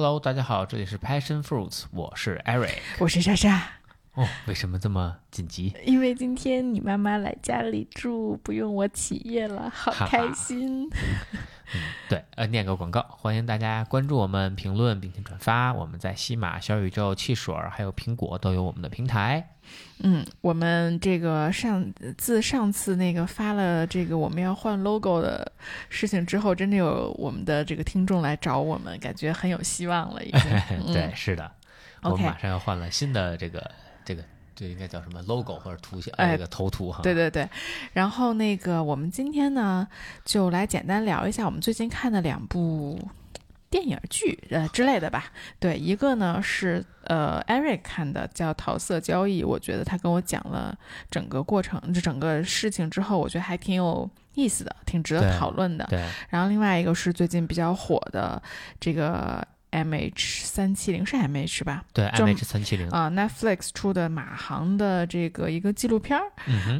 Hello，大家好，这里是 Passion Fruits，我是 Eric。我是莎莎。哦，为什么这么紧急？因为今天你妈妈来家里住，不用我起夜了，好开心。嗯，对，呃，念个广告，欢迎大家关注我们、评论并且转发。我们在西马、小宇宙、汽水还有苹果都有我们的平台。嗯，我们这个上自上次那个发了这个我们要换 logo 的事情之后，真的有我们的这个听众来找我们，感觉很有希望了。已经，对，是的，我们马上要换了新的这个这个。这应该叫什么 logo 或者图形？哎，这个头图哈。对对对，然后那个我们今天呢，就来简单聊一下我们最近看的两部电影剧呃之类的吧。对，一个呢是呃 Eric 看的叫《桃色交易》，我觉得他跟我讲了整个过程，这整个事情之后，我觉得还挺有意思的，挺值得讨论的。对。然后另外一个是最近比较火的这个。M H 三七零是 M H 吧？对，M H 三七零啊，Netflix 出的马航的这个一个纪录片儿，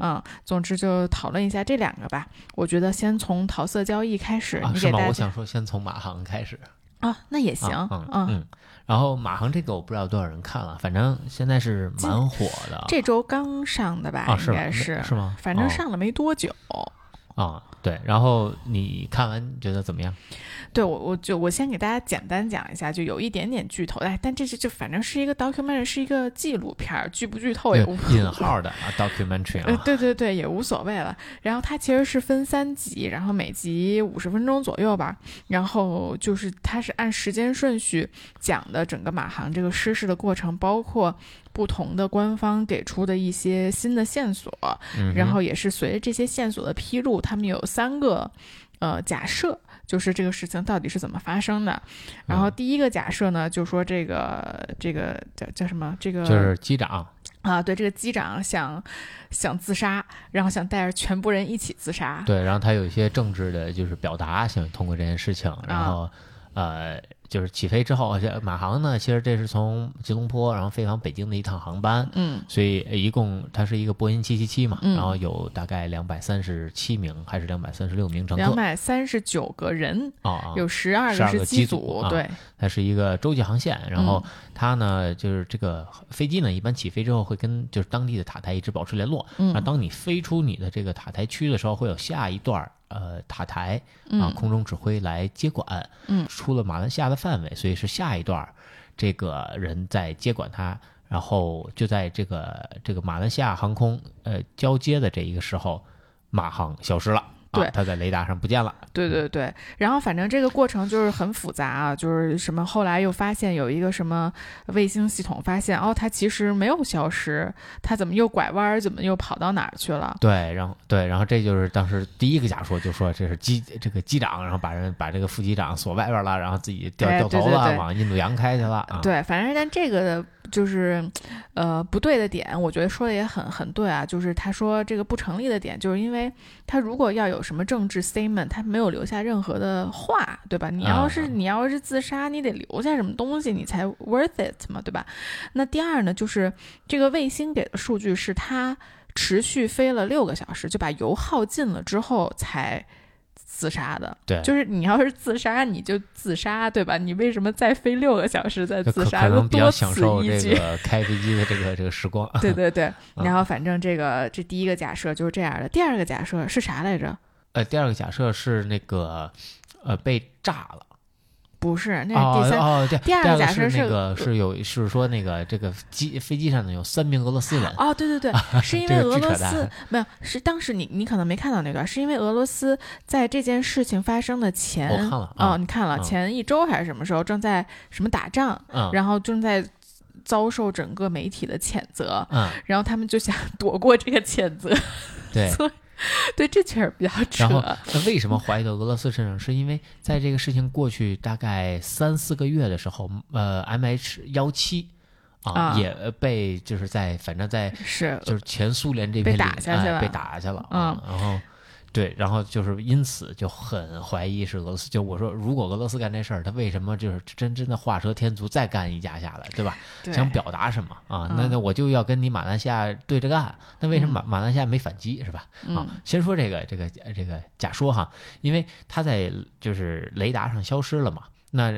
嗯，总之就讨论一下这两个吧。我觉得先从桃色交易开始，你给大家。我想说先从马航开始啊，那也行，嗯嗯。然后马航这个我不知道多少人看了，反正现在是蛮火的。这周刚上的吧？应该是是吗？反正上了没多久。啊，对。然后你看完觉得怎么样？对我，我就我先给大家简单讲一下，就有一点点剧透，哎，但这是就反正是一个 documentary，是一个纪录片，剧不剧透也无 引号的啊 documentary 啊，对对对，也无所谓了。然后它其实是分三集，然后每集五十分钟左右吧。然后就是它是按时间顺序讲的整个马航这个失事的过程，包括不同的官方给出的一些新的线索，然后也是随着这些线索的披露，他们有三个呃假设。就是这个事情到底是怎么发生的？然后第一个假设呢，就说这个这个叫叫什么？这个就是机长啊，对，这个机长想想自杀，然后想带着全部人一起自杀。对，然后他有一些政治的，就是表达，想通过这件事情，然后呃。就是起飞之后，这马航呢，其实这是从吉隆坡然后飞往北京的一趟航班，嗯，所以一共它是一个波音七七七嘛，然后有大概两百三十七名还是两百三十六名乘客，两百三十九个人啊，有十二个是机组，对，它是一个洲际航线，然后它呢就是这个飞机呢一般起飞之后会跟就是当地的塔台一直保持联络，那当你飞出你的这个塔台区的时候，会有下一段。呃，塔台啊，空中指挥来接管，嗯，出了马来西亚的范围，所以是下一段，这个人在接管它，然后就在这个这个马来西亚航空呃交接的这一个时候，马航消失了。对，他在雷达上不见了。对对对，然后反正这个过程就是很复杂啊，就是什么后来又发现有一个什么卫星系统发现哦，它其实没有消失，它怎么又拐弯，怎么又跑到哪儿去了？对，然后对，然后这就是当时第一个假说，就说这是机这个机长，然后把人把这个副机长锁外边了，然后自己掉掉头了，往印度洋开去了。对，反正但这个。就是，呃，不对的点，我觉得说的也很很对啊。就是他说这个不成立的点，就是因为他如果要有什么政治 statement，他没有留下任何的话，对吧？你要是你要是自杀，你得留下什么东西，你才 worth it 嘛，对吧？那第二呢，就是这个卫星给的数据是它持续飞了六个小时，就把油耗尽了之后才。自杀的，对，就是你要是自杀，你就自杀，对吧？你为什么再飞六个小时再自杀？可能比较享受这个开飞机的这个这个时光。对对对，然后反正这个这第一个假设就是这样的，第二个假设是啥来着？呃，第二个假设是那个呃被炸了。不是，那是第三。哦，对，第二个假设是那个是有，是说那个这个机飞机上呢有三名俄罗斯人。哦，对对对，是因为俄罗斯 没有，是当时你你可能没看到那段，是因为俄罗斯在这件事情发生的前，我看了，哦，你看了前一周还是什么时候正在什么打仗，然后正在遭受整个媒体的谴责，嗯，然后他们就想躲过这个谴责，对。对，这确实比较扯。然后，那为什么怀疑到俄罗斯身上？是因为在这个事情过去大概三四个月的时候，呃，M H 幺七啊也被就是在反正在是就是前苏联这边被打下去了，被打下去了。嗯，然后。对，然后就是因此就很怀疑是俄罗斯。就我说，如果俄罗斯干这事儿，他为什么就是真真的画蛇添足，再干一架下来，对吧？想表达什么啊？那那我就要跟你马来西亚对着干。那为什么马马来西亚没反击，是吧？啊，先说这个这个这个假说哈，因为他在就是雷达上消失了嘛，那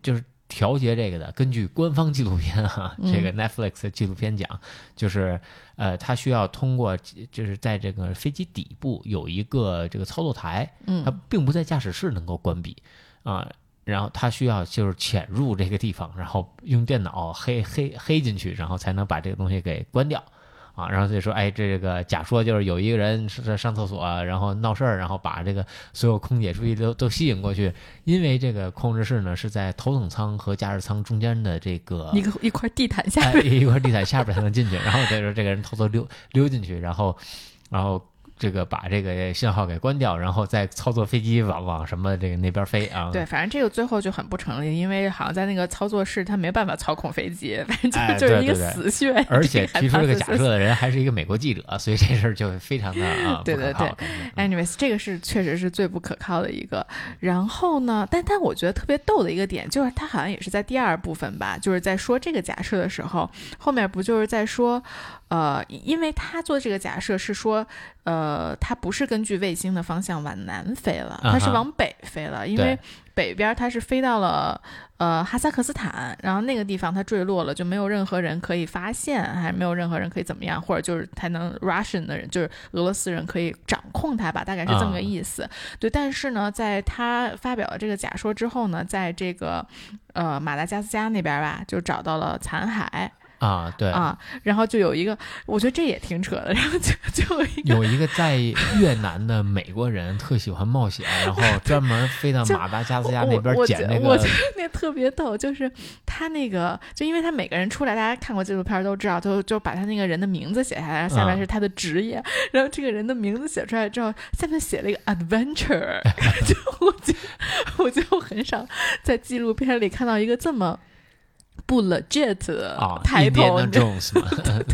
就是调节这个的，根据官方纪录片哈，嗯这个 Netflix 纪录片讲，就是呃，它需要通过就是在这个飞机底部有一个这个操作台，它嗯并不在驾驶室能够关闭啊。然后它需要就是潜入这个地方，然后用电脑黑黑黑进去，然后才能把这个东西给关掉。啊，然后就说，哎，这个假说就是有一个人是在上厕所，然后闹事儿，然后把这个所有空姐注意力都都吸引过去，因为这个控制室呢是在头等舱和驾驶舱中间的这个一个一块地毯下哎，一块地毯下边才能进去，然后这时候这个人偷偷溜溜进去，然后然后这个把这个信号给关掉，然后再操作飞机往往什么这个那边飞啊，对，反正这个最后就很不成立，因为好像在那个操作室他没办法操控飞机，反正就、哎就是一个死穴。而且提出这个假设的人还是一个美国记者，所以这事儿就非常的啊对对对 Anyways，这个是确实是最不可靠的一个。然后呢，但但我觉得特别逗的一个点，就是他好像也是在第二部分吧，就是在说这个假设的时候，后面不就是在说，呃，因为他做这个假设是说，呃，他不是根据卫星的方向往南飞了，他是往北飞了，因为北边他是飞到了呃哈萨克斯坦，然后那个地方他坠落了，就没有任何人可以发现，还没有任何人可以怎么样，或者就是才能 Russian 的人，就是俄罗斯人可以掌控它吧，大概是这么个啊意思。对，但是呢，在他发表了这个假说之后呢，在这个呃马达加斯加那边吧，就找到了残骸啊，对。啊，然后就有一个，我觉得这也挺扯的，然后就就有一个在越南的美国人特喜欢冒险，然后 专门飞到马达加斯加那边捡那个我觉得那特别逗，就是他那个，就因为他每个人出来，大家看过纪录片都知道，就就把他那个人的名字写下来，下面嗯是他的职业，然后这个人的名字写出来之后，下面写了一个 adventure，就我就我就很少在纪录片里看到一个这么。不 legit 抬头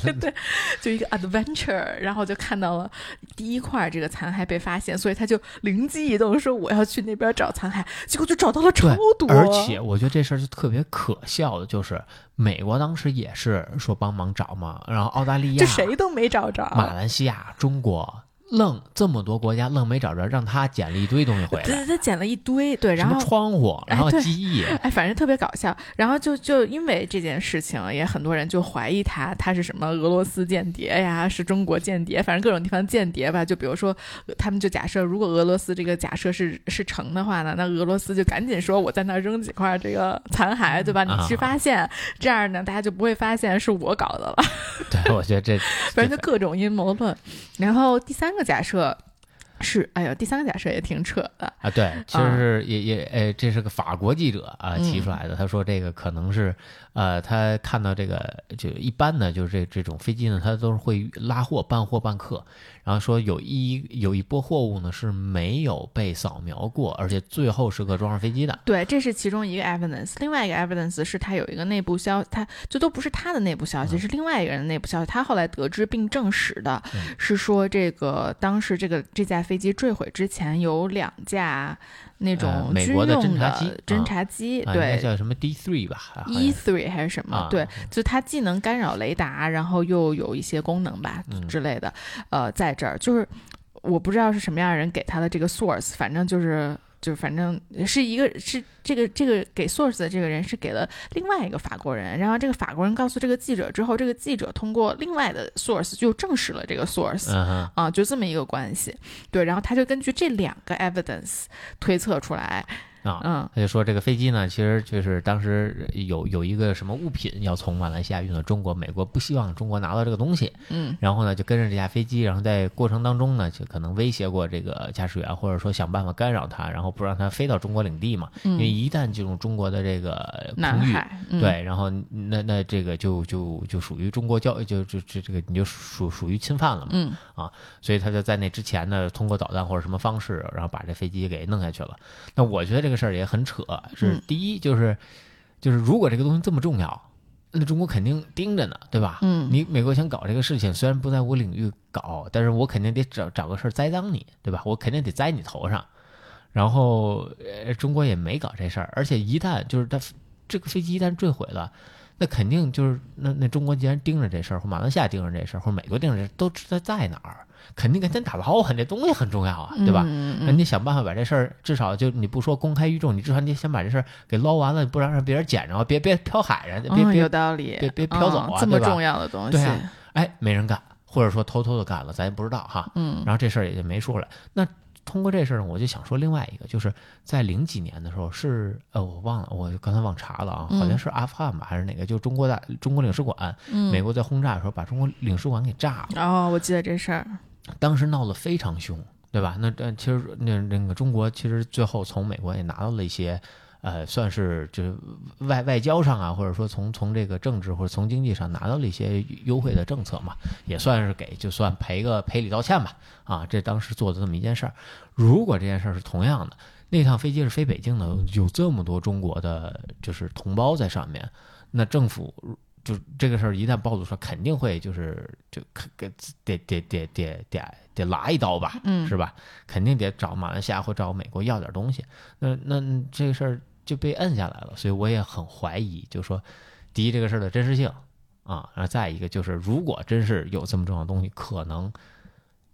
对对，就一个 adventure，然后就看到了第一块这个残骸被发现，所以他就灵机一动说我要去那边找残骸，结果就找到了超多，而且我觉得这事儿就特别可笑的，就是美国当时也是说帮忙找嘛，然后澳大利亚、这谁都没找着。马来西亚、中国愣这么多国家愣没找着，让他捡了一堆东西回对来，对，他捡了一堆，对，然后窗户，然后机翼，哎，反正特别搞笑。然后就就因为这件事情，也很多人就怀疑他，他是什么俄罗斯间谍呀，是中国间谍，反正各种地方间谍吧。就比如说，呃他们就假设，如果俄罗斯这个假设是是成的话呢，那俄罗斯就赶紧说我在那儿扔几块这个残骸，对吧？你去啊发现，这样呢，大家就不会发现是我搞的了。对我觉得这反正就各种阴谋论。然后第三个假设是，哎呦，第三个假设也挺扯的。啊，对，其实是也也，哎，这是个法国记者啊嗯提出来的。他说这个可能是，呃，他看到这个就一般呢就是这这种飞机呢，它都是会拉货半货半客，然后说有一有一波货物呢是没有被扫描过，而且最后时刻装上飞机的。对，这是其中一个 evidence。另外一个 evidence 是他有一个内部消，他这都不是他的内部消息，嗯是另外一个人的内部消息。他后来得知并证实的嗯是说，这个当时这个这架飞机坠毁之前有两架那呃种美国的军用侦察机侦啊察机，对。叫什么 D three 吧 E three 还是什么？啊对，就它既能干扰雷达，然后又有一些功能吧、嗯之类的。呃，在这儿就是我不知道是什么样的人给他的这个 source，反正就是就反正是一个是这个这个给 source 的这个人是给了另外一个法国人，然后这个法国人告诉这个记者之后，这个记者通过另外的 source 就证实了这个 source。啊，就这么一个关系，对，然后他就根据这两个 evidence 推测出来，啊，嗯。他就说这个飞机呢，其实就是当时有有一个什么物品要从马来西亚运到中国，美国不希望中国拿到这个东西，嗯。然后呢就跟着这架飞机，然后在过程当中呢就可能威胁过这个驾驶员，或者说想办法干扰他，然后不让他飞到中国领地嘛，因为嗯，一旦进入中国的这个空域。嗯、对，然后那那这个就就就属于中国交就就这这个你就属属于侵犯了嘛，嗯。啊所以他就在那之前呢，通过导弹或者什么方式，然后把这飞机给弄下去了。那我觉得这个事儿也很扯，是嗯第一就是就是如果这个东西这么重要，那中国肯定盯着呢，对吧？嗯，你美国想搞这个事情，虽然不在我领域搞，但是我肯定得找找个事儿栽赃你，对吧？我肯定得栽你头上。然后，呃，中国也没搞这事儿，而且一旦就是它这个飞机一旦坠毁了，那肯定就是那那中国既然盯着这事儿，或马来西亚盯着这事儿，或美国盯着这事，都知道在哪儿，肯定跟咱打捞啊，这东西很重要啊，对吧？那你想办法把这事儿，至少就你不说公开于众，你至少你先把这事儿给捞完了，不然让别人捡着，别别飘海上，别别有道理，别别飘走啊，这么重要的东西，对啊，哎，没人干，或者说偷偷的干了，咱也不知道哈，嗯，然后这事儿也就没说了，那。通过这事儿，我就想说另外一个，就是在零几年的时候，是呃，我忘了，我刚才忘查了啊，好像是阿富汗吧，还是哪个？就中国大中国领事馆，美国在轰炸的时候把中国领事馆给炸了。哦，我记得这事儿，当时闹得非常凶，对吧？那这其实那那个中国其实最后从美国也拿到了一些。呃，算是就是外外交上啊，或者说从从这个政治或者从经济上拿到了一些优惠的政策嘛，也算是给就算赔个赔礼道歉吧。啊，这当时做的这么一件事儿，如果这件事儿是同样的，那趟飞机是飞北京的，有这么多中国的就是同胞在上面，那政府就这个事儿一旦暴露出来，肯定会就是就给得得得得得得拉一刀吧，嗯，是吧？肯定得找马来西亚或找美国要点东西。那那这个事儿。就被摁下来了，所以我也很怀疑，就说，第一这个事儿的真实性啊，然后再一个就是，如果真是有这么重要的东西，可能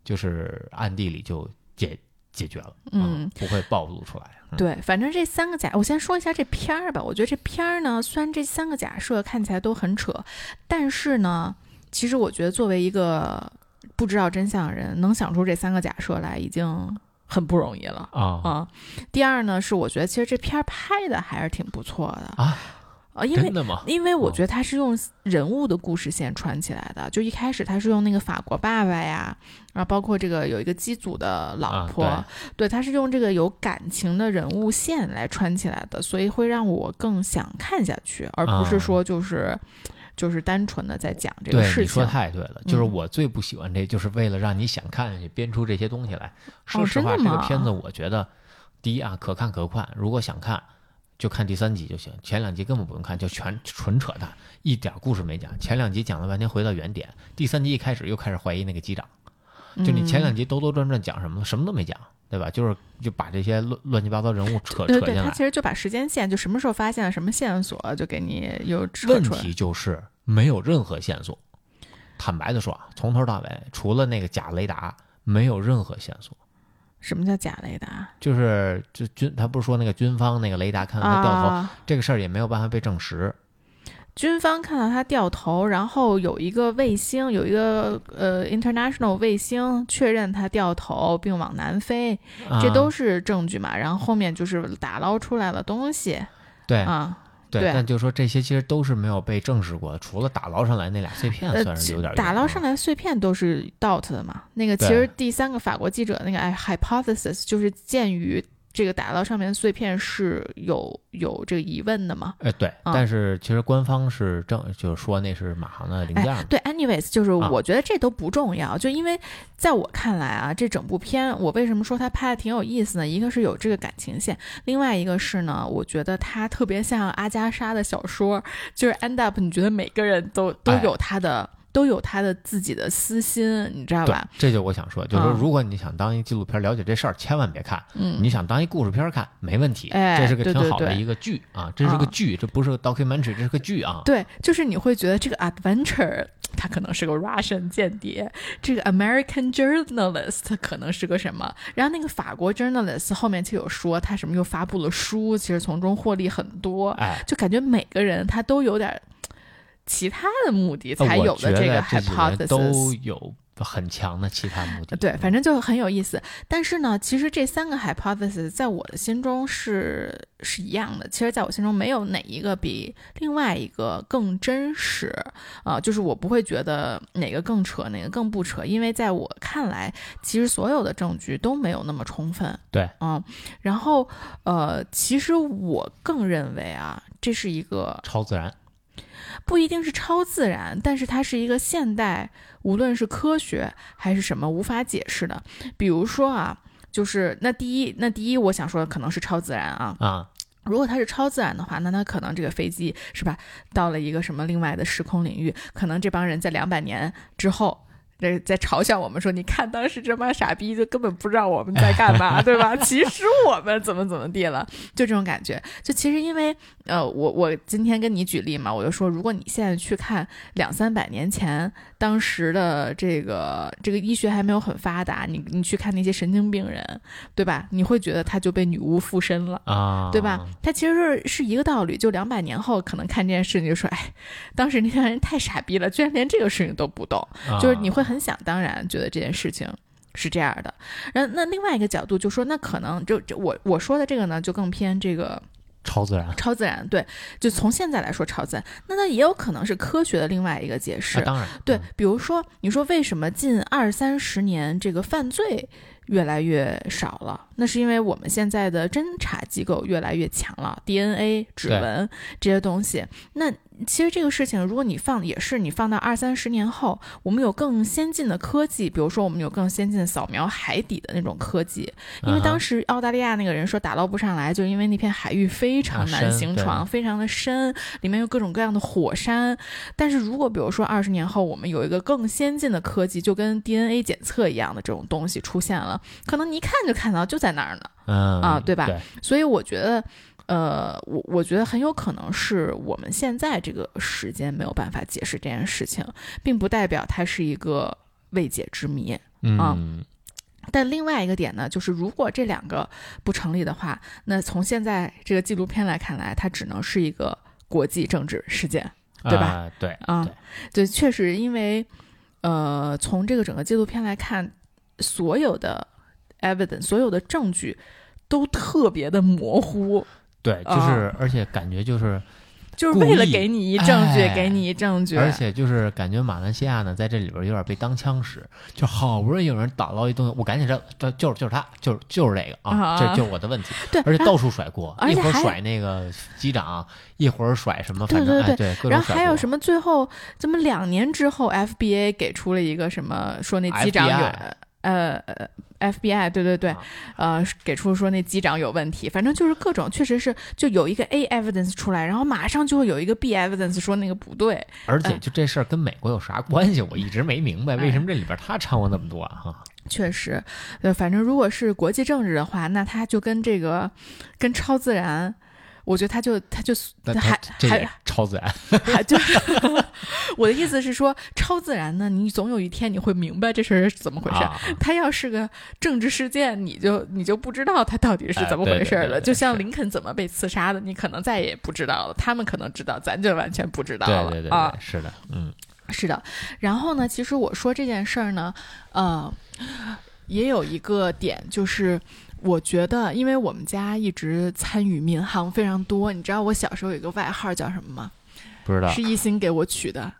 就是暗地里就解解决了，嗯，不会暴露出来。对，反正这三个假，我先说一下这片儿吧。我觉得这片儿呢，虽然这三个假设看起来都很扯，但是呢，其实我觉得作为一个不知道真相的人，能想出这三个假设来，已经。很不容易了啊啊！第二呢，是我觉得其实这片儿拍的还是挺不错的啊啊，因为？因为我觉得他是用人物的故事线串起来的，就一开始他是用那个法国爸爸呀，然后包括这个有一个机组的老婆，对，他是用这个有感情的人物线来串起来的，所以会让我更想看下去，而不是说就是。就是单纯的在讲这个事情。对，你说太对了。就是我最不喜欢这，就是为了让你想看下去，编出这些东西来。说实话，这个片子我觉得，第一啊，可看可看。如果想看，就看第三集就行。前两集根本不用看，就全纯扯淡，一点故事没讲。前两集讲了半天，回到原点。第三集一开始又开始怀疑那个机长。就你前两集兜兜转转讲什么，什么都没讲，对吧？就是就把这些乱乱七八糟人物扯扯进来。他其实就把时间线，就什么时候发现了什么线索，就给你又扯问题就是没有任何线索。坦白的说啊，从头到尾，除了那个假雷达，没有任何线索。什么叫假雷达？就是就军，他不是说那个军方那个雷达看到他掉头，这个事儿也没有办法被证实。军方看到他掉头，然后有一个卫星，有一个呃 international 卫星确认他掉头并往南飞，这都是证据嘛。然后后面就是打捞出来了东西，对啊，对。但就是说这些其实都是没有被证实过的，除了打捞上来那俩碎片算是有点。打捞上来碎片都是 doubt 的嘛。那个其实第三个法国记者那个 hypothesis 就是鉴于。这个打到上面的碎片是有有这个疑问的吗？哎，对，但是其实官方是正就是说那是马航的零件。对，anyways，就是我觉得这都不重要，就因为在我看来啊，这整部片我为什么说它拍的挺有意思呢？一个是有这个感情线，另外一个是呢，我觉得它特别像阿加莎的小说，就是 end up，你觉得每个人都都有他的。都有他的自己的私心，你知道吧？这就我想说，就是说，如果你想当一纪录片了解这事儿，千万别看。嗯，你想当一故事片看，没问题。哎，这是个挺好的一个剧啊，这是个剧，这不是个 documentary，这是个剧啊。对，就是你会觉得这个 adventure 他可能是个 Russian 间谍，这个 American journalist 可能是个什么？然后那个法国 journalist 后面就有说他什么又发布了书，其实从中获利很多。哎，就感觉每个人他都有点。其他的目的才有的这个 hypothesis 都有很强的其他目的。对，反正就很有意思。但是呢，其实这三个 hypothesis 在我的心中是是一样的。其实，在我心中没有哪一个比另外一个更真实啊，就是我不会觉得哪个更扯，哪个更不扯，因为在我看来，其实所有的证据都没有那么充分。对，嗯。然后，呃，其实我更认为啊，这是一个超自然。不一定是超自然，但是它是一个现代，无论是科学还是什么无法解释的。比如说啊，就是那第一，那第一，我想说的可能是超自然啊啊。如果它是超自然的话，那它可能这个飞机是吧，到了一个什么另外的时空领域，可能这帮人在两百年之后在在嘲笑我们说，你看当时这帮傻逼就根本不知道我们在干嘛，对吧？其实我们怎么怎么地了，就这种感觉。就其实因为呃，我我今天跟你举例嘛，我就说，如果你现在去看两三百年前当时的这个这个医学还没有很发达，你你去看那些神经病人，对吧？你会觉得他就被女巫附身了啊，对吧？他其实是是一个道理。就两百年后可能看这件事，你就说，哎，当时那些人太傻逼了，居然连这个事情都不懂，就是你会。很想当然觉得这件事情是这样的，然后那另外一个角度就说，那可能就这我我说的这个呢，就更偏这个超自然，超自然对，就从现在来说超自然，那那也有可能是科学的另外一个解释，当然对，比如说你说为什么近二三十年这个犯罪越来越少了？那是因为我们现在的侦查机构越来越强了，DNA 指纹这些东西，那。其实这个事情，如果你放也是你放到二三十年后，我们有更先进的科技，比如说我们有更先进的扫描海底的那种科技。因为当时澳大利亚那个人说打捞不上来，就因为那片海域非常难行船，非常的深，里面有各种各样的火山。但是如果比如说二十年后，我们有一个更先进的科技，就跟 DNA 检测一样的这种东西出现了，可能你一看就看到就在那儿呢，嗯啊，对吧？所以我觉得。呃，我我觉得很有可能是我们现在这个时间没有办法解释这件事情，并不代表它是一个未解之谜啊。但另外一个点呢，就是如果这两个不成立的话，那从现在这个纪录片来看来，它只能是一个国际政治事件，对吧？对啊，对，确实，因为呃，从这个整个纪录片来看，所有的 evidence，所有的证据都特别的模糊。对，就是，而且感觉就是，就是为了给你一证据，给你一证据。而且就是感觉马来西亚呢，在这里边有点被当枪使，就好不容易有人打捞一东西，我赶紧这这就是就是他，就是就是这个啊，这就是我的问题。对，而且到处甩锅，一会儿甩那个机长，一会儿甩什么，反正对对对。然后还有什么？最后怎么两年之后，FBA 给出了一个什么，说那机长有呃。FBI 对对对，呃，给出说那机长有问题，反正就是各种，确实是就有一个 A evidence 出来，然后马上就会有一个 B evidence 说那个不对。而且就这事儿跟美国有啥关系？我一直没明白，为什么这里边他掺和那么多啊？哈，确实，呃，反正如果是国际政治的话，那他就跟这个跟超自然。我觉得他就他就还还超自然，还就是我的意思是说，超自然呢，你总有一天你会明白这事儿是怎么回事。他要是个政治事件，你就你就不知道他到底是怎么回事了。就像林肯怎么被刺杀的，你可能再也不知道了。他们可能知道，咱就完全不知道了。对对对，是的，嗯，是的。然后呢，其实我说这件事儿呢，呃，也有一个点就是。我觉得，因为我们家一直参与民航非常多，你知道我小时候有个外号叫什么吗？不知道，是一心给我取的，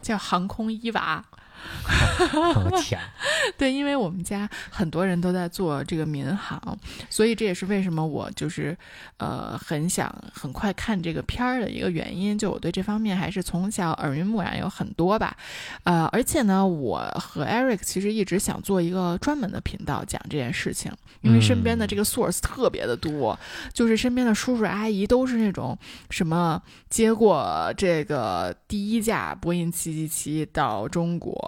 叫航空伊娃。天，对，因为我们家很多人都在做这个民航，所以这也是为什么我就是呃很想很快看这个片儿的一个原因。就我对这方面还是从小耳濡目染有很多吧，呃，而且呢，我和 Eric 其实一直想做一个专门的频道讲这件事情，因为身边的这个 source 特别的多，就是身边的叔叔阿姨都是那种什么接过这个第一架波音七七七到中国。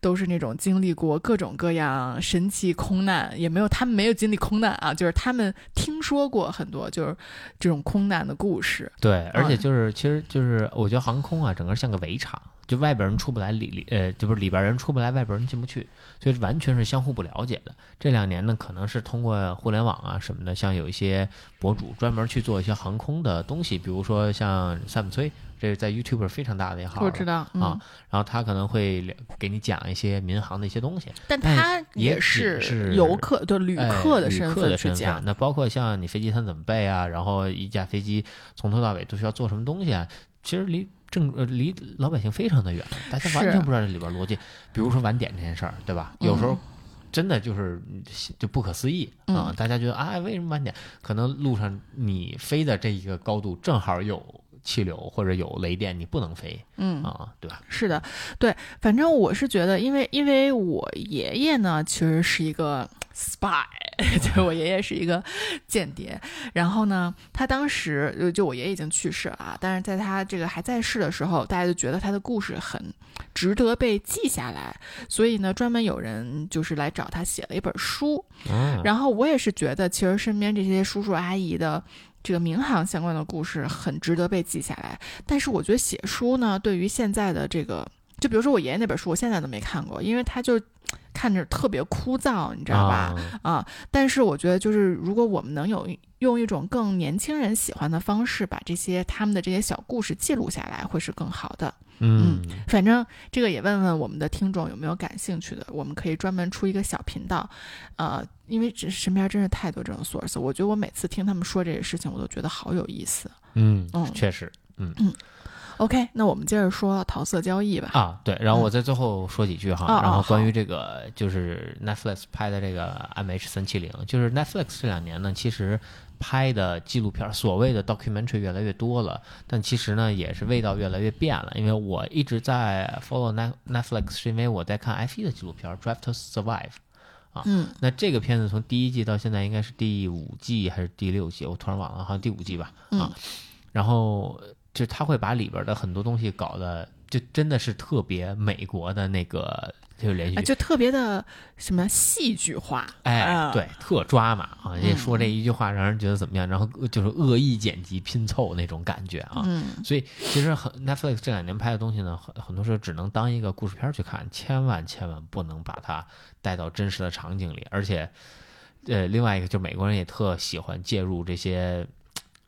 都是那种经历过各种各样神奇空难，也没有他们没有经历空难啊，就是他们听说过很多就是这种空难的故事。对，而且就是其实就是我觉得航空啊，整个像个围场，就外边人出不来，里里呃，就不是里边人出不来，外边人进不去，所以完全是相互不了解的。这两年呢，可能是通过互联网啊什么的，像有一些博主专门去做一些航空的东西，比如说像萨姆崔。这是在 YouTube 非常大的一号，我知道啊。然后他可能会给你讲一些民航的一些东西，但他也是游客，对旅客的身份去讲。那包括像你飞机餐怎么备啊，然后一架飞机从头到尾都需要做什么东西啊？其实离正呃离老百姓非常的远，大家完全不知道这里边逻辑。比如说晚点这件事儿，对吧？有时候真的就是就不可思议啊！大家觉得啊，为什么晚点？可能路上你飞的这一个高度正好有。气流或者有雷电，你不能飞，嗯啊，对吧？是的，对，反正我是觉得，因为因为我爷爷呢，其实是一个 spy，就是我爷爷是一个间谍。然后呢，他当时就我爷爷已经去世了啊，但是在他这个还在世的时候，大家就觉得他的故事很值得被记下来，所以呢，专门有人就是来找他写了一本书。然后我也是觉得，其实身边这些叔叔阿姨的这个民航相关的故事很值得被记下来。但是我觉得写书呢，对于现在的这个。就比如说我爷爷那本书，我现在都没看过，因为他就看着特别枯燥，你知道吧？啊，但是我觉得就是如果我们能有用一种更年轻人喜欢的方式，把这些他们的这些小故事记录下来，会是更好的。嗯，反正这个也问问我们的听众有没有感兴趣的，我们可以专门出一个小频道。呃，因为这身边真是太多这种 source，我觉得我每次听他们说这些事情，我都觉得好有意思。嗯嗯，确实，嗯嗯。OK，那我们接着说桃色交易吧。啊，对，然后我在最后说几句哈，然后关于这个就是 Netflix 拍的这个 M H 三七零，就是 Netflix 这两年呢，其实拍的纪录片，所谓的 documentary 越来越多了，但其实呢，也是味道越来越变了。因为我一直在 follow Net Netflix，是因为我在看 F 一的纪录片 Drive to Survive，啊，嗯，那这个片子从第一季到现在应该是第五季还是第六季，我突然忘了，好像第五季吧，啊，然后。就他会把里边的很多东西搞得就真的是特别美国的那个就连续剧，就特别的什么戏剧化，哎，对，特抓马啊！人说这一句话让人觉得怎么样，然后就是恶意剪辑拼凑那种感觉啊。嗯，所以其实很 Netflix 这两年拍的东西呢，很很多时候只能当一个故事片去看，千万千万不能把它带到真实的场景里。而且，呃，另外一个就是美国人也特喜欢介入这些，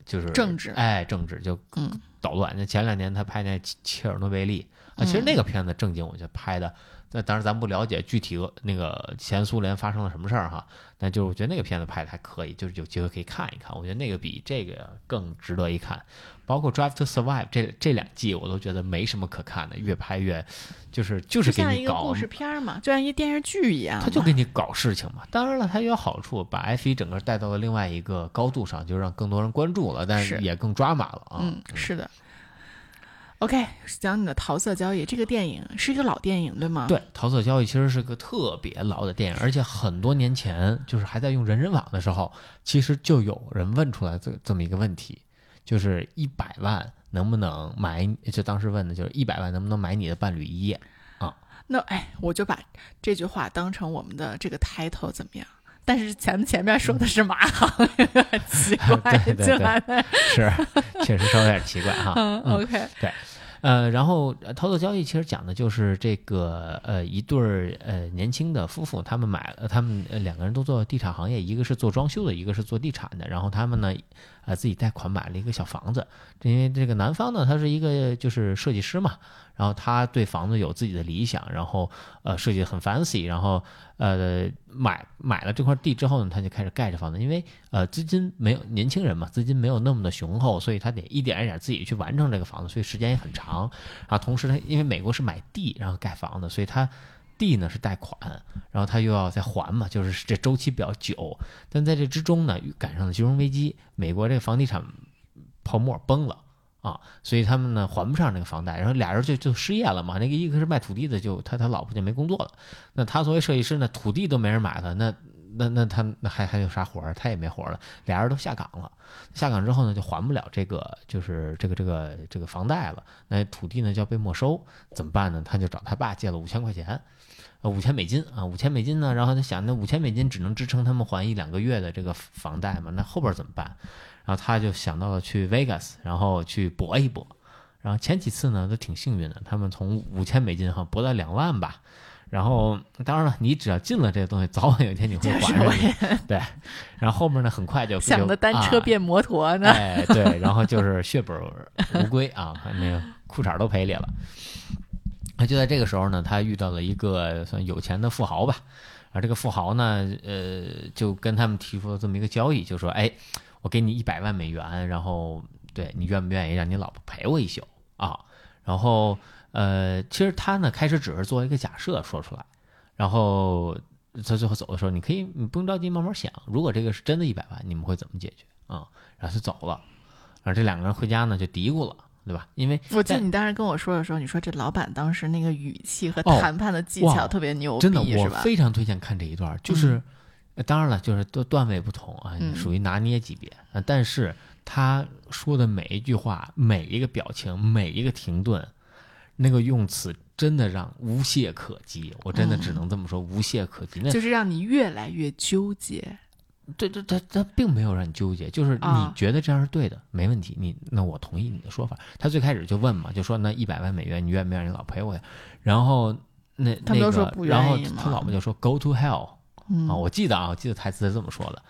就是政治，哎，政治就嗯。捣乱！那前两年他拍那《切尔诺贝利》啊，其实那个片子正经，我觉得拍的。那当然咱不了解具体那个前苏联发生了什么事儿哈，那就我觉得那个片子拍的还可以，就是有机会可以看一看。我觉得那个比这个更值得一看。包括《Drive to Survive》这这两季我都觉得没什么可看的，越拍越就是就是给你搞故事片嘛，就像一电视剧一样。他就给你搞事情嘛。当然了，它也有好处，把 F 一整个带到了另外一个高度上，就让更多人关注了，但是也更抓马了啊。嗯，是的。OK，讲你的桃色交易这个电影是一个老电影，对吗？对，桃色交易其实是个特别老的电影，而且很多年前就是还在用人人网的时候，其实就有人问出来这这么一个问题，就是一百万能不能买？就当时问的就是一百万能不能买你的伴侣一夜啊？那哎，我就把这句话当成我们的这个 title 怎么样？但是前前面说的是马航，奇怪，对对对，是确实稍微有点奇怪哈。嗯，OK，对。呃，然后操作交易其实讲的就是这个呃一对儿呃年轻的夫妇，他们买了，他们两个人都做地产行业，一个是做装修的，一个是做地产的，然后他们呢。呃，自己贷款买了一个小房子，因为这个男方呢，他是一个就是设计师嘛，然后他对房子有自己的理想，然后呃设计很 fancy，然后呃买买了这块地之后呢，他就开始盖这房子，因为呃资金没有年轻人嘛，资金没有那么的雄厚，所以他得一点一点自己去完成这个房子，所以时间也很长。然后同时他因为美国是买地然后盖房子，所以他。地呢是贷款，然后他又要再还嘛，就是这周期比较久。但在这之中呢，赶上了金融危机，美国这个房地产泡沫崩了啊，所以他们呢还不上那个房贷，然后俩人就就失业了嘛。那个一个是卖土地的，就他他老婆就没工作了。那他作为设计师呢，土地都没人买了，那那那他那还还有啥活儿？他也没活了，俩人都下岗了。下岗之后呢，就还不了这个就是这个这个这个房贷了。那土地呢就要被没收，怎么办呢？他就找他爸借了五千块钱。呃，五千美金啊，五千美金呢，然后他想，那五千美金只能支撑他们还一两个月的这个房贷嘛，那后边怎么办？然后他就想到了去 Vegas，然后去搏一搏。然后前几次呢都挺幸运的，他们从五千美金哈搏到两万吧。然后当然了，你只要进了这个东西，早晚有一天你会还上。对。然后后面呢，很快就想的单车变摩托呢。哎，对，然后就是血本无归啊，那个裤衩都赔里了。那就在这个时候呢，他遇到了一个算有钱的富豪吧，而这个富豪呢，呃，就跟他们提出了这么一个交易，就说：“哎，我给你一百万美元，然后对你愿不愿意让你老婆陪我一宿啊？”然后，呃，其实他呢开始只是做一个假设说出来，然后他最后走的时候，你可以你不用着急，慢慢想，如果这个是真的一百万，你们会怎么解决啊？然后就走了，然后这两个人回家呢就嘀咕了。对吧？因为我记得你当时跟我说的时候，你说这老板当时那个语气和谈判的技巧特别牛逼，真的，我非常推荐看这一段。就是当然了，就是段段位不同啊，属于拿捏级别啊。但是他说的每一句话、每一个表情、每一个停顿，那个用词真的让无懈可击。我真的只能这么说，无懈可击。那就是让你越来越纠结。对对，他他并没有让你纠结，就是你觉得这样是对的，没问题。你那我同意你的说法。他最开始就问嘛，就说那一百万美元，你愿不愿意让你老陪我呀？然后那那个，然后他老婆就说 “Go to hell”。啊，我记得啊，我记得台词是这么说的，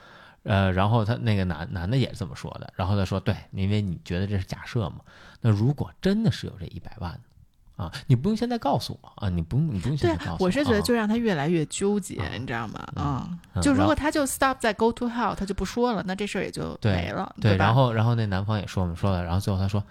呃，然后他那个男男的也是这么说的，然后他说，对，因为你觉得这是假设嘛，那如果真的是有这一百万，啊，你不用现在告诉我啊，你不用，你不用现在告诉我。我是觉得就让他越来越纠结，你知道吗？啊，就如果他就 stop 在 go to hell，他就不说了，那这事儿也就没了，对然后，然后那男方也说嘛，说了，然后最后他说，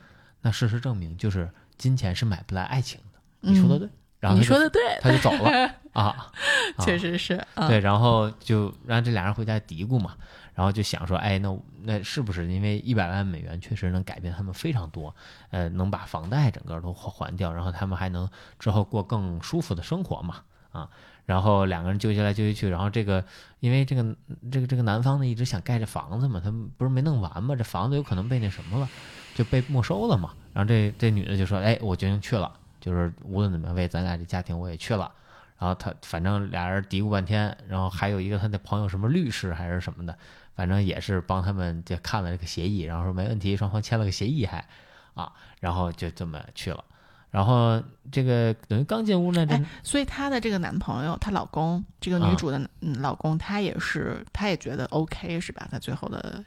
那事实证明就是金钱是买不来爱情的，你说的对。然后你说的对，他就走了 啊，确实是对，然后就让这俩人回家嘀咕嘛，然后就想说，哎，那那是不是因为一百万美元确实能改变他们非常多，呃，能把房贷整个都还掉，然后他们还能之后过更舒服的生活嘛，啊，然后两个人纠结来纠结去，然后这个因为这个这个这个男方呢一直想盖这房子嘛，他不是没弄完嘛，这房子有可能被那什么了，就被没收了嘛，然后这这女的就说，哎，我决定去了。就是无论怎么样，为咱俩这家庭，我也去了。然后他反正俩人嘀咕半天，然后还有一个他的朋友，什么律师还是什么的，反正也是帮他们就看了这个协议，然后说没问题，双方签了个协议还啊，然后就这么去了。然后这个等于刚进屋呢，这所以她的这个男朋友，她老公，这个女主的老公，他也是，他也觉得 OK 是吧？他最后的。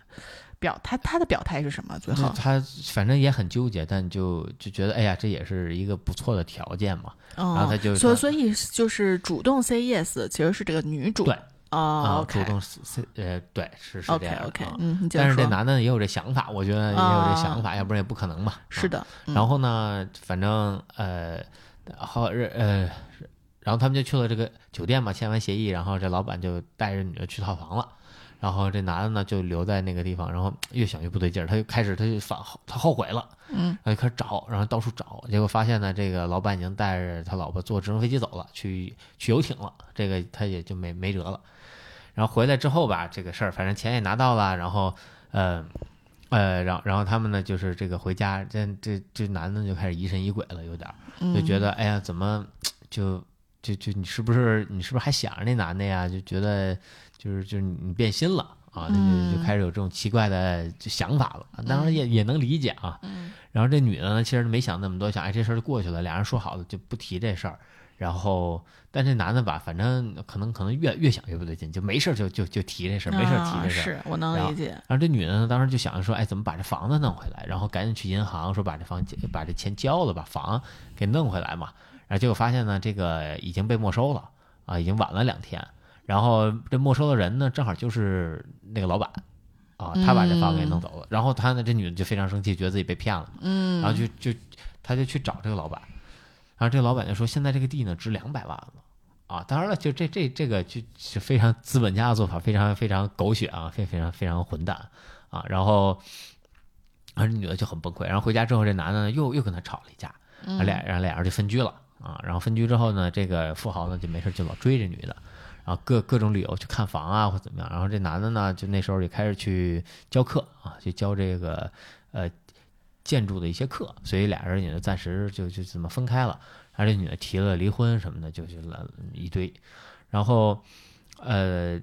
表他他的表态是什么？最后他反正也很纠结，但就就觉得哎呀，这也是一个不错的条件嘛。然后他就所所以就是主动 say yes，其实是这个女主对哦，主动 say 呃对是是这样 OK 嗯，但是这男的也有这想法，我觉得也有这想法，要不然也不可能嘛。是的。然后呢，反正呃好呃，然后他们就去了这个酒店嘛，签完协议，然后这老板就带着女的去套房了。然后这男的呢就留在那个地方，然后越想越不对劲儿，他就开始他就反他后悔了，嗯，然后就开始找，然后到处找，结果发现呢，这个老板已经带着他老婆坐直升飞机走了，去去游艇了，这个他也就没没辙了。然后回来之后吧，这个事儿反正钱也拿到了，然后呃呃，然后然后他们呢就是这个回家，这这这男的就开始疑神疑鬼了，有点就觉得哎呀怎么 就就就你是不是你是不是还想着那男的呀？就觉得。就是就是你变心了啊，就就开始有这种奇怪的就想法了。当然也也能理解啊。然后这女的呢，其实没想那么多，想哎这事儿就过去了，俩人说好了就不提这事儿。然后，但这男的吧，反正可能可能越越想越不对劲，就没事就就就提这事儿，没事提这事儿。是我能理解。然后这女的呢，当时就想着说，哎，怎么把这房子弄回来？然后赶紧去银行说把这房把这钱交了，把房给弄回来嘛。然后结果发现呢，这个已经被没收了啊，已经晚了两天。然后这没收的人呢，正好就是那个老板，啊，他把这房给弄走了。然后他呢，这女的就非常生气，觉得自己被骗了。嗯。然后就就，他就去找这个老板，然后这个老板就说：“现在这个地呢值两百万了。”啊，当然了，就这这这个就是非常资本家的做法，非常非常狗血啊，非非常非常混蛋啊。然后，然后这女的就很崩溃。然后回家之后，这男的呢又又跟他吵了一架，俩然后俩人就分居了啊。然后分居之后呢，这个富豪呢就没事就老追这女的。然后各各种理由去看房啊，或怎么样。然后这男的呢，就那时候就开始去教课啊，去教这个呃建筑的一些课，所以俩人也就暂时就就这么分开了。然后这女的提了离婚什么的，就就了一堆。然后呃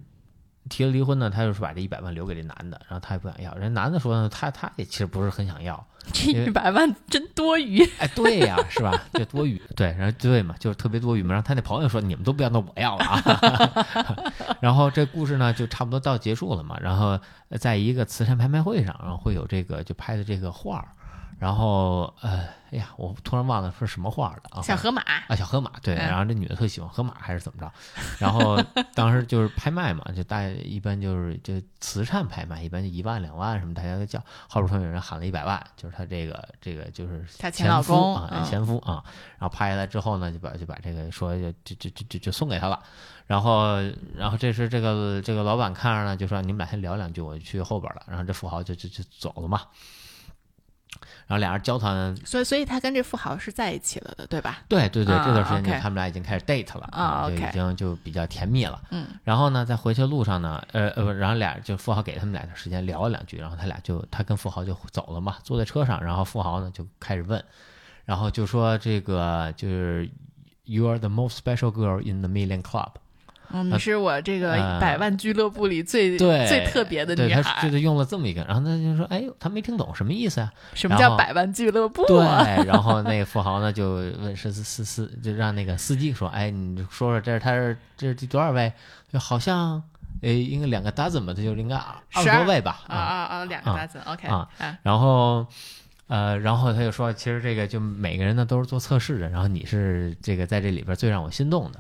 提了离婚呢，他就是把这一百万留给这男的，然后他也不想要。人男的说呢，他他也其实不是很想要。这一百万真多余，哎，对呀，是吧？这多余，对，然后对嘛，就是特别多余嘛。然后他那朋友说：“你们都不要，那我要了啊。”然后这故事呢，就差不多到结束了嘛。然后在一个慈善拍卖会上，然后会有这个就拍的这个画儿。然后，呃，哎呀，我突然忘了说什么话了啊！小河马啊，小河马，对。然后这女的特喜欢河马，还是怎么着？然后当时就是拍卖嘛，就大一般就是就慈善拍卖，一般就一万两万什么，大家都叫。后边突然有人喊了一百万，就是他这个这个就是前夫啊，前夫啊。然后拍下来之后呢，就把就把这个说就就就就就送给他了。然后然后这时这个这个老板看着呢，就说你们俩先聊两句，我就去后边了。然后这富豪就就就走了嘛。然后俩人交谈，所以所以他跟这富豪是在一起了的，对吧？对对对，这段时间就他们俩已经开始 date 了啊就已经就比较甜蜜了。嗯然后呢，在回去的路上呢，呃呃，不，然后俩就富豪给他们俩点时间聊了两句，然后他俩就他跟富豪就走了嘛，坐在车上，然后富豪呢就开始问，然后就说这个就是 You are the most special girl in the million club。嗯，你是我这个呃百万俱乐部里最、对，最特别的女孩对他。就是用了这么一个，然后他就说，哎呦，他没听懂什么意思啊？什么叫百万俱乐部对，啊？然后那个富豪呢就问是司司司，就让那个司机说，哎，你说说这是他是这是第多少位？就好像诶应该两个 dozen 吧，他就应该二二十多位吧啊啊啊！两个 dozen，OK 啊啊然后，呃，然后他就说，其实这个就每个人呢都是做测试的，然后你是这个在这里边最让我心动的。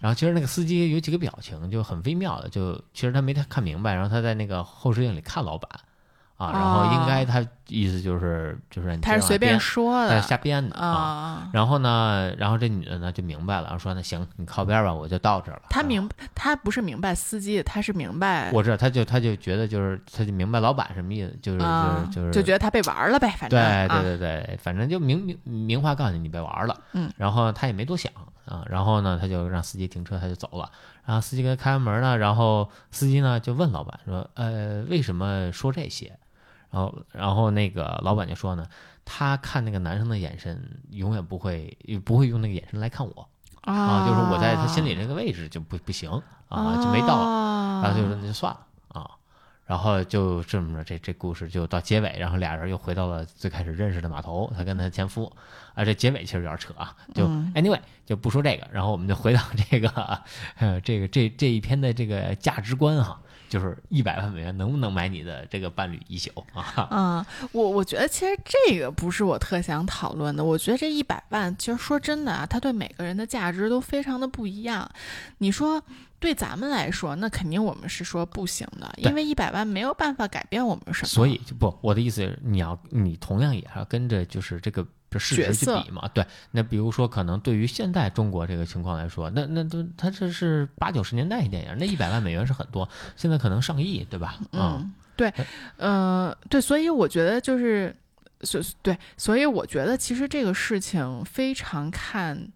然后其实那个司机有几个表情就很微妙的，就其实他没太看明白，然后他在那个后视镜里看老板，啊，然后应该他意思就是就是你他是随便，说的他是瞎编的啊。啊。然后呢，然后这女的呢就明白了，然后说那行，你靠边吧，我就到这儿了。啊他明他不是明白司机，他是明白我知道，他就他就觉得就是他就明白老板什么意思，就是啊，就是就觉得他被玩了呗，反正对啊对对对，反正就明明明话告诉你你被玩了，嗯，然后他也没多想啊，然后呢他就让司机停车，他就走了，然后司机给他开完门呢，然后司机呢就问老板说，呃，为什么说这些？然后然后那个老板就说呢，他看那个男生的眼神永远不会不会用那个眼神来看我。啊，就是我在他心里这个位置就不不行啊，就没到，啊。然后就说那就算了啊，然后就这么着，这这故事就到结尾，然后俩人又回到了最开始认识的码头，他跟他前夫，啊，这结尾其实有点扯啊，就、嗯。anyway 就不说这个，然后我们就回到这个呃 这个这这一篇的这个价值观哈，就是一百万美元能不能买你的这个伴侣一宿啊？嗯，我我觉得其实这个不是我特想讨论的。我觉得这一百万，其实说真的啊，它对每个人的价值都非常的不一样。你说对咱们来说，那肯定我们是说不行的，因为一百万没有办法改变我们什么。所以就不，我的意思是，你要你同样也要跟着就是这个这事实去比嘛。对，那比如说可能对于现在中国这个情况来说，那那都它这是八九十年代电影，那一百万美元是很多，现在可能上亿，对吧？啊嗯，对，呃，对，所以我觉得就是，所对，所以我觉得其实这个事情非常看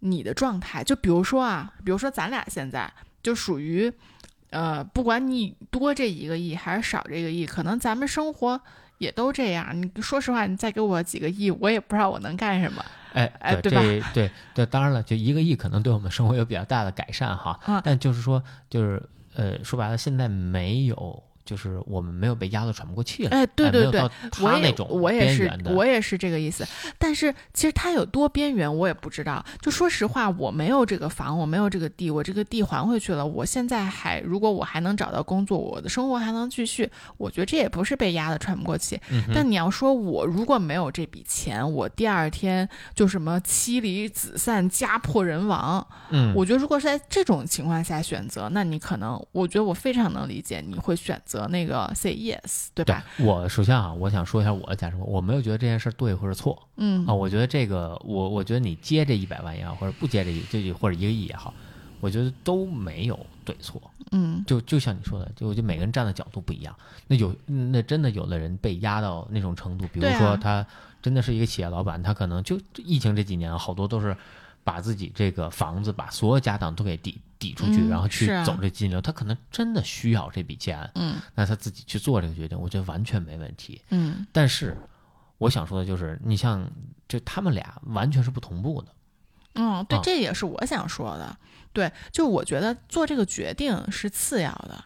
你的状态。就比如说啊，比如说咱俩现在就属于，呃，不管你多这一个亿还是少这个亿，可能咱们生活也都这样。你说实话，你再给我几个亿，我也不知道我能干什么。哎对哎对吧这对对，当然了，就一个亿可能对我们生活有比较大的改善哈，啊但就是说，就是呃，说白了，现在没有。就是我们没有被压得喘不过气来，哎对对对我也我也是我也是这个意思，但是其实它有多边缘我也不知道。就说实话，我没有这个房，我没有这个地，我这个地还回去了。我现在还如果我还能找到工作，我的生活还能继续，我觉得这也不是被压得喘不过气。嗯但你要说我如果没有这笔钱，我第二天就什么妻离子散、家破人亡，嗯，我觉得如果是在这种情况下选择，那你可能，我觉得我非常能理解你会选择那个 say yes，对对吧？我首先啊，我想说一下我的价值观，我没有觉得这件事对或者错嗯啊，我觉得这个我我觉得你接这一百万也好，或者不接这一这或者一个亿也好，我觉得都没有对错。嗯就就像你说的，就我觉得每个人站的角度不一样。那有那真的有的人被压到那种程度，比如说他真的是一个企业老板，他可能就疫情这几年好多都是把自己这个房子把所有家当都给抵抵出去，嗯然后去走这金流，他可能真的需要这笔钱，嗯那他自己去做这个决定，我觉得完全没问题。嗯但是我想说的就是，你像就他们俩完全是不同步的。嗯，对啊，这也是我想说的。对，就我觉得做这个决定是次要的。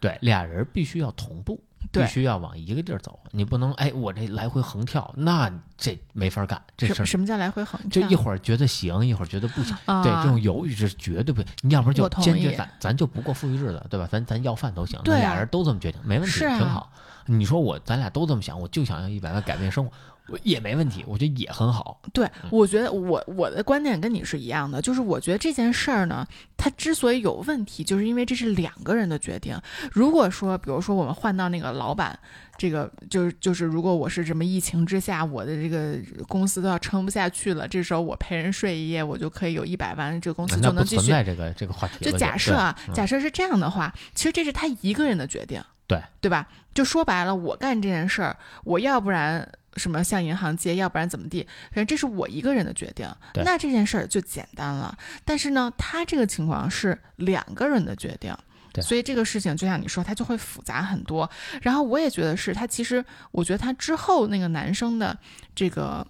对，俩人必须要同步，对必须要往一个地儿走。你不能哎，我这来回横跳，那这没法干。这事儿什什么叫来回横跳？就一会儿觉得行，一会儿觉得不行。啊，对，这种犹豫是绝对不行。你要不然就坚决咱咱就不过富裕日子，对吧？咱咱要饭都行。那俩人都这么决定，没问题，啊挺好。你说我咱俩都这么想，我就想要一百万改变生活，我也没问题，我觉得也很好。对，嗯我觉得我我的观点跟你是一样的，就是我觉得这件事儿呢，它之所以有问题，就是因为这是两个人的决定。如果说，比如说我们换到那个老板，这个就是就是，如果我是什么疫情之下，我的这个公司都要撑不下去了，这时候我陪人睡一夜，我就可以有一百万，这个公司就能继续。存在这个这个话题。就假设啊，假设是这样的话，其实这是他一个人的决定。对对吧？就说白了，我干这件事儿，我要不然什么向银行借，要不然怎么地，反正这是我一个人的决定，那这件事儿就简单了。但是呢，他这个情况是两个人的决定。所以这个事情就像你说，他就会复杂很多。然后我也觉得是他，其实我觉得他之后那个男生的这个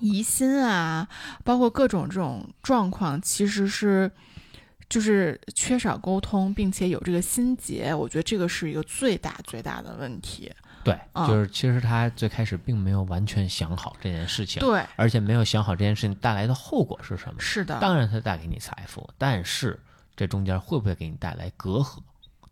疑心啊，包括各种这种状况，其实是就是缺少沟通，并且有这个心结。我觉得这个是一个最大最大的问题。对，就是其实他最开始并没有完全想好这件事情，对，而且没有想好这件事情带来的后果是什么。是的，当然他带给你财富，但是。这中间会不会给你带来隔阂，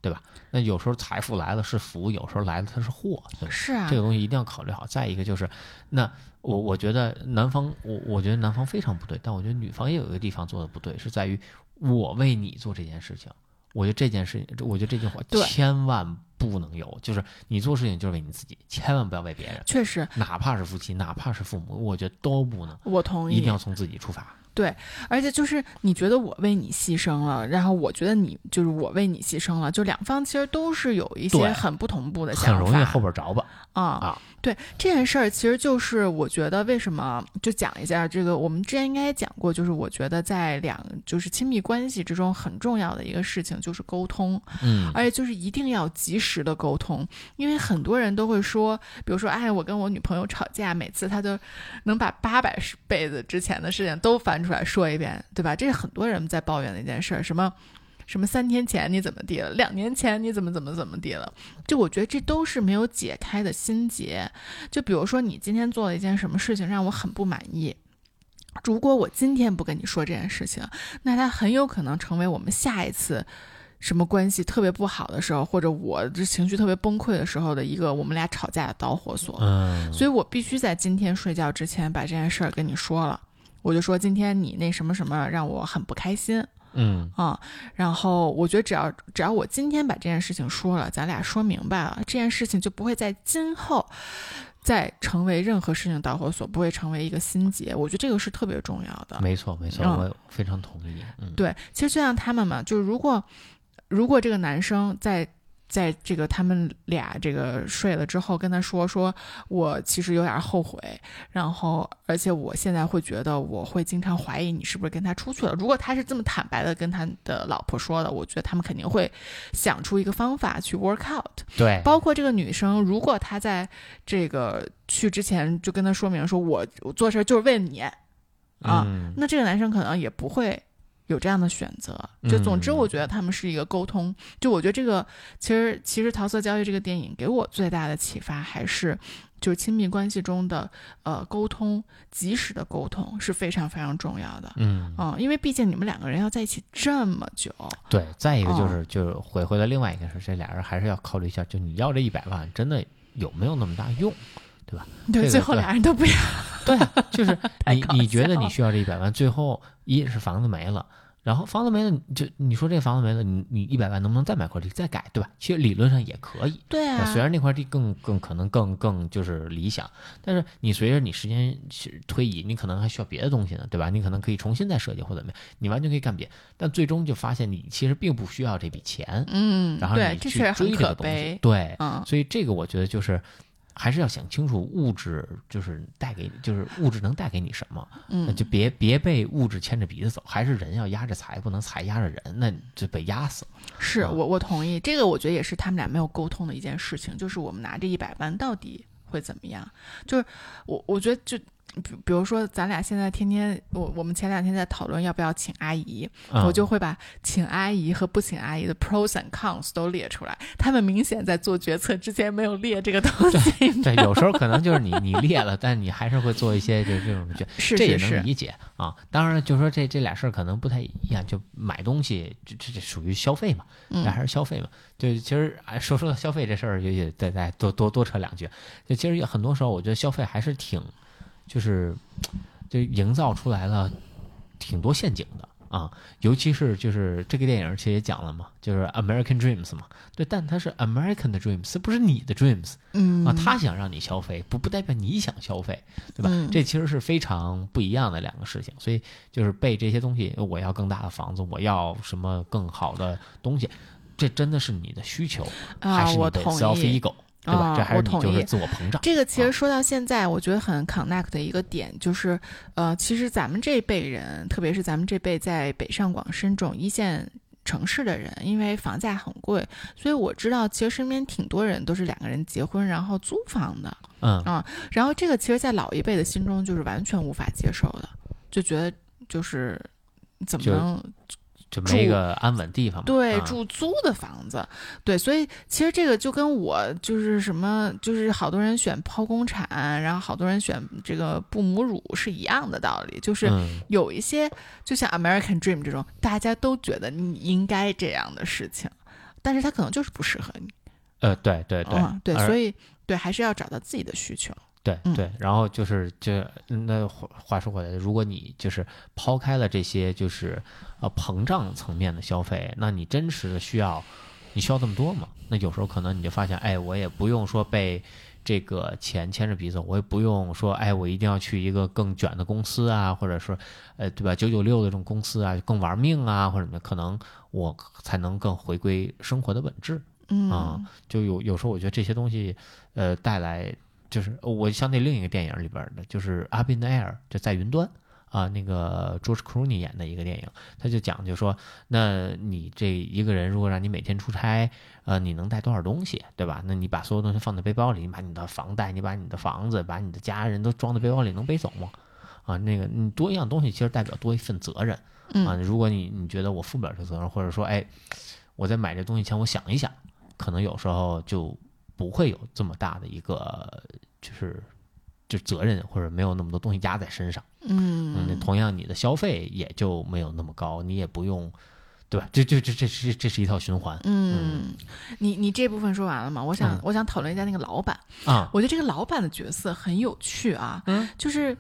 对吧？那有时候财富来了是福，有时候来了它是祸，是啊，这个东西一定要考虑好。再一个就是，那我我觉得男方，我我觉得男方非常不对，但我觉得女方也有一个地方做的不对，是在于我为你做这件事情。我觉得这件事情，我觉得这句话千万不能有，就是你做事情就是为你自己，千万不要为别人。确实，哪怕是夫妻，哪怕是父母，我觉得都不能。我同意，一定要从自己出发。对，而且就是你觉得我为你牺牲了，然后我觉得你就是我为你牺牲了，就两方其实都是有一些很不同步的想法，很容易后边着吧。啊啊，对这件事儿，其实就是我觉得为什么就讲一下这个，我们之前应该讲过，就是我觉得在两就是亲密关系之中很重要的一个事情就是沟通，嗯，而且就是一定要及时的沟通，因为很多人都会说，比如说，哎，我跟我女朋友吵架，每次她都能把八百 辈子之前的事情都翻出来说一遍，对吧？这是很多人在抱怨的一件事儿，什么？什么三天前你怎么地了？两年前你怎么怎么怎么地了？就我觉得这都是没有解开的心结。就比如说你今天做了一件什么事情让我很不满意，如果我今天不跟你说这件事情，那它很有可能成为我们下一次什么关系特别不好的时候，或者我这情绪特别崩溃的时候的一个我们俩吵架的导火索。嗯，所以我必须在今天睡觉之前把这件事儿跟你说了。我就说今天你那什么什么让我很不开心。嗯啊，然后我觉得只要只要我今天把这件事情说了，咱俩说明白了，这件事情就不会在今后再成为任何事情导火索，不会成为一个心结。我觉得这个是特别重要的。没错，没错，我非常同意。嗯，对，其实就像他们嘛，就是如果如果这个男生在。在这个他们俩这个睡了之后，跟他说说，我其实有点后悔，然后而且我现在会觉得我会经常怀疑你是不是跟他出去了。如果他是这么坦白的跟他的老婆说的，我觉得他们肯定会想出一个方法去 work out。对，包括这个女生，如果她在这个去之前就跟他说明说，我我做事就是为了你啊，那这个男生可能也不会。有这样的选择，就总之，我觉得他们是一个沟通。就我觉得这个，其实其实《桃色交易》这个电影给我最大的启发，还是就是亲密关系中的呃沟通，及时的沟通是非常非常重要的。嗯嗯，因为毕竟你们两个人要在一起这么久。对，再一个就是就是回回来另外一个事，这俩人还是要考虑一下，就你要这一百万，真的有没有那么大用，对吧？对，最后俩人都不要。对，就是 你你觉得你需要这一百万，最后一是房子没了。然后房子没了，就你说这房子没了，你你一百万能不能再买块地再改，对吧？其实理论上也可以。对啊，虽然那块地更更可能更更就是理想，但是你随着你时间推移，你可能还需要别的东西呢，对吧？你可能可以重新再设计或怎么样，你完全可以干别。但最终就发现你其实并不需要这笔钱，嗯，然后你去追这个东西，对，嗯，所以这个我觉得就是。还是要想清楚物质就是带给就是物质能带给你什么，嗯，就别别被物质牵着鼻子走，还是人要压着财，不能财压着人，那就被压死了。是我我同意，这个我觉得也是他们俩没有沟通的一件事情，就是我们拿这一百万到底会怎么样？就是我我觉得就。比比如说，咱俩现在天天，我我们前两天在讨论要不要请阿姨，我就会把请阿姨和不请阿姨的 pros and cons 都列出来。他们明显在做决策之前没有列这个东西。对，有时候可能就是你你列了，但你还是会做一些就这种决，这也能理解啊。当然，就说这这俩事儿可能不太一样，就买东西这这这属于消费嘛，这还是消费嘛。就其实说说到消费这事儿，也也再再多多多扯两句。就其实很多时候，我觉得消费还是挺。就是，就营造出来了挺多陷阱的啊，尤其是就是这个电影其实也讲了嘛，就是 American Dreams 嘛，对，但它是 American 的 Dreams，不是你的 Dreams，嗯啊，他想让你消费，不不代表你想消费，对吧？这其实是非常不一样的两个事情，所以就是被这些东西，我要更大的房子，我要什么更好的东西，这真的是你的需求，啊，还是你的 self。ego，对吧？啊这还是就是我同意自我膨胀。这个其啊实说到现在，我觉得很 connect 的一个点就是，呃，其实咱们这辈人，特别是咱们这辈在北上广深这种一线城市的人，因为房价很贵，所以我知道，其实身边挺多人都是两个人结婚然后租房的，嗯啊然后这个其实，在老一辈的心中就是完全无法接受的，就觉得就是怎么能就没一个安稳地方嘛。对，啊。住租的房子，对，所以其实这个就跟我就是什么，就是好多人选剖宫产，然后好多人选这个不母乳是一样的道理，就是嗯有一些就像 American Dream 这种，大家都觉得你应该这样的事情，但是它可能就是不适合你，呃，对对对嗯，对，所以对，还是要找到自己的需求，嗯对对，然后就是这那话话说回来，如果你就是抛开了这些就是呃膨胀层面的消费，那你真实的需要，你需要这么多吗？那有时候可能你就发现，哎，我也不用说被这个钱牵着鼻子，我也不用说，哎，我一定要去一个更卷的公司啊，或者说，呃，对吧，九九六的这种公司啊，更玩命啊，或者什么，可能我才能更回归生活的本质。嗯啊就有有时候我觉得这些东西，呃，带来就是我想起另一个电影里边的，就是《Up in the Air》，就在云端啊，那个 George Clooney 演的一个电影，他就讲就说，那你这一个人如果让你每天出差，呃，你能带多少东西，对吧？那你把所有东西放在背包里，你把你的房贷，你把你的房子，把你的家人都装在背包里，能背走吗？啊，那个你多一样东西，其实代表多一份责任。啊，嗯如果你你觉得我负不了这责任，或者说，哎，我在买这东西前我想一想，可能有时候就不会有这么大的一个就是就责任，或者没有那么多东西压在身上。嗯，那嗯同样你的消费也就没有那么高，你也不用，对吧？这这这这是这是一套循环嗯，你你这部分说完了吗？我想、嗯我想讨论一下那个老板。啊。我觉得这个老板的角色很有趣啊，嗯，就是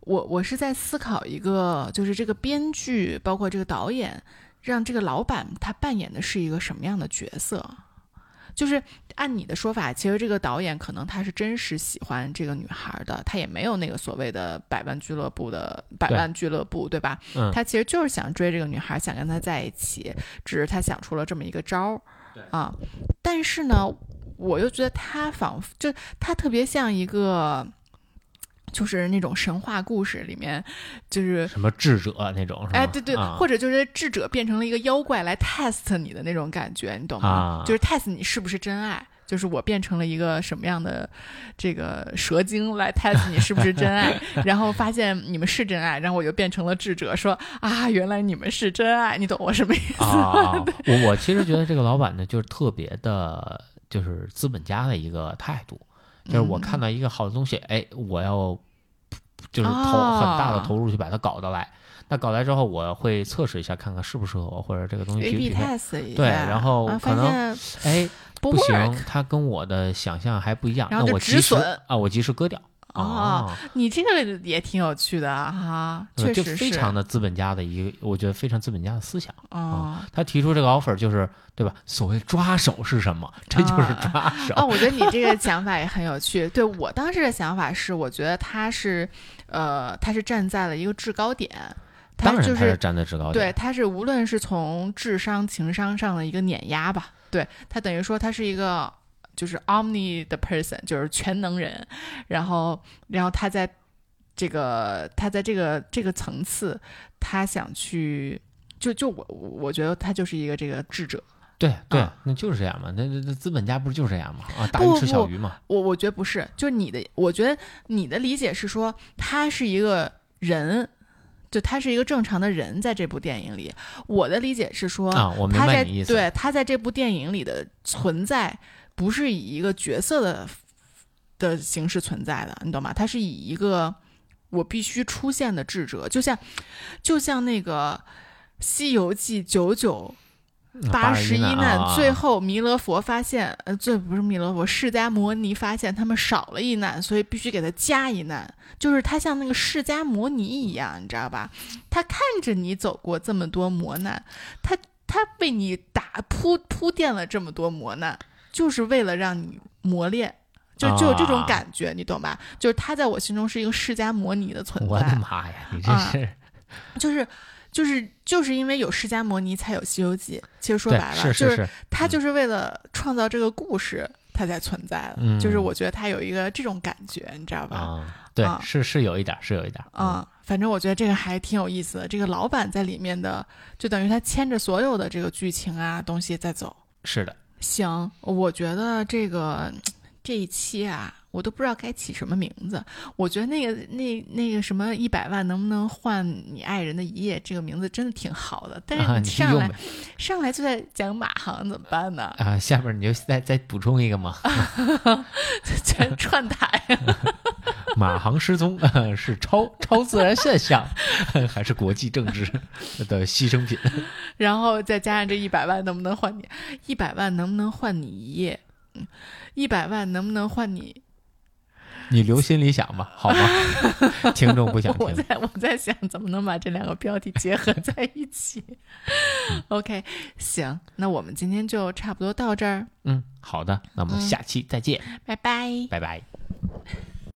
我我是在思考一个，就是这个编剧包括这个导演，让这个老板他扮演的是一个什么样的角色？就是按你的说法，其实这个导演可能他是真实喜欢这个女孩的，他也没有那个所谓的百万俱乐部的百万俱乐部，对吧？嗯他其实就是想追这个女孩，想跟她在一起，只是他想出了这么一个招儿啊。但是呢，我又觉得他仿佛就他特别像一个，就是那种神话故事里面，就是什么智者那种？哎，对对，啊或者就是智者变成了一个妖怪来 test 你的那种感觉，你懂吗？啊就是 test 你是不是真爱。就是我变成了一个什么样的这个蛇精来 test 你是不是真爱，然后发现你们是真爱，然后我就变成了智者，说啊，原来你们是真爱，你懂我什么意思？啊，我我其实觉得这个老板呢，就是特别的，就是资本家的一个态度，就是我看到一个好的东西，哎，我要就是投哦很大的投入去把它搞到来。那搞来之后，我会测试一下，看看适不适合我，或者这个东西匹不一下，对然后啊、可能哎，不不行它跟我的想象还不一样，那我及时啊，我及时割掉。哦你这个也挺有趣的啊哈，确实是非常的资本家的一个，我觉得非常资本家的思想。哦他提出这个 offer 就是对吧？所谓抓手是什么？这就是抓手。哦，我觉得你这个 想法也很有趣。对我当时的想法是，我觉得他是，呃，他是站在了一个制高点，他当然他就是站在制高点对，他是无论是从智商、情商上的一个碾压吧，对他等于说他是一个就是 omni 的 person，就是全能人，然后然后他在这个他在这个这个层次，他想去。就就我我觉得他就是一个这个智者，对对啊，那就是这样嘛。那那那资本家不是就是这样嘛？啊，大鱼吃小不鱼嘛。我我觉得不是，就是你的，我觉得你的理解是说他是一个人，就他是一个正常的人，在这部电影里。我的理解是说，啊，我明他在白你意思。对他在这部电影里的存在，不是以一个角色的的形式存在的，你懂吗？它是以一个我必须出现的智者，就像就像那个《西游记》九九嗯八十一难，啊最后弥勒佛发现，呃，最不是弥勒佛，释迦摩尼发现他们少了一难，所以必须给他加一难。就是他像那个释迦摩尼一样，你知道吧？他看着你走过这么多磨难，他他为你打铺铺垫了这么多磨难，就是为了让你磨练。就就有这种啊感觉，你懂吧？就是他在我心中是一个释迦摩尼的存在。我的妈呀，你这啊是就是就是就是因为有释迦摩尼才有《西游记》。其实说白了，是是是他就是为了创造这个故事，他才存在的。就是我觉得他有一个这种感觉，你知道吧？啊，对，是是有一点，是有一点。啊，反正我觉得这个还挺有意思的。这个老板在里面的，就等于他牵着所有的这个剧情啊东西在走。是的。行，我觉得这个这一期啊。我都不知道该起什么名字。我觉得那个那那个什么一百万能不能换你爱人的一夜，这个名字真的挺好的。但是你上来上来就在讲马航怎么办呢？啊，下边你就再再补充一个嘛，全 串台。马航失踪 是超超自然现象，还是国际政治的牺牲品？然后再加上这一百万能不能换你？一百万能不能换你一夜？嗯，一百万能不能换你？你留心里想吧，好吗？听众不想听。我在我在想怎么能把这两个标题结合在一起。OK，行，那我们今天就差不多到这儿。嗯，好的，那我们下期再见，拜拜，拜拜。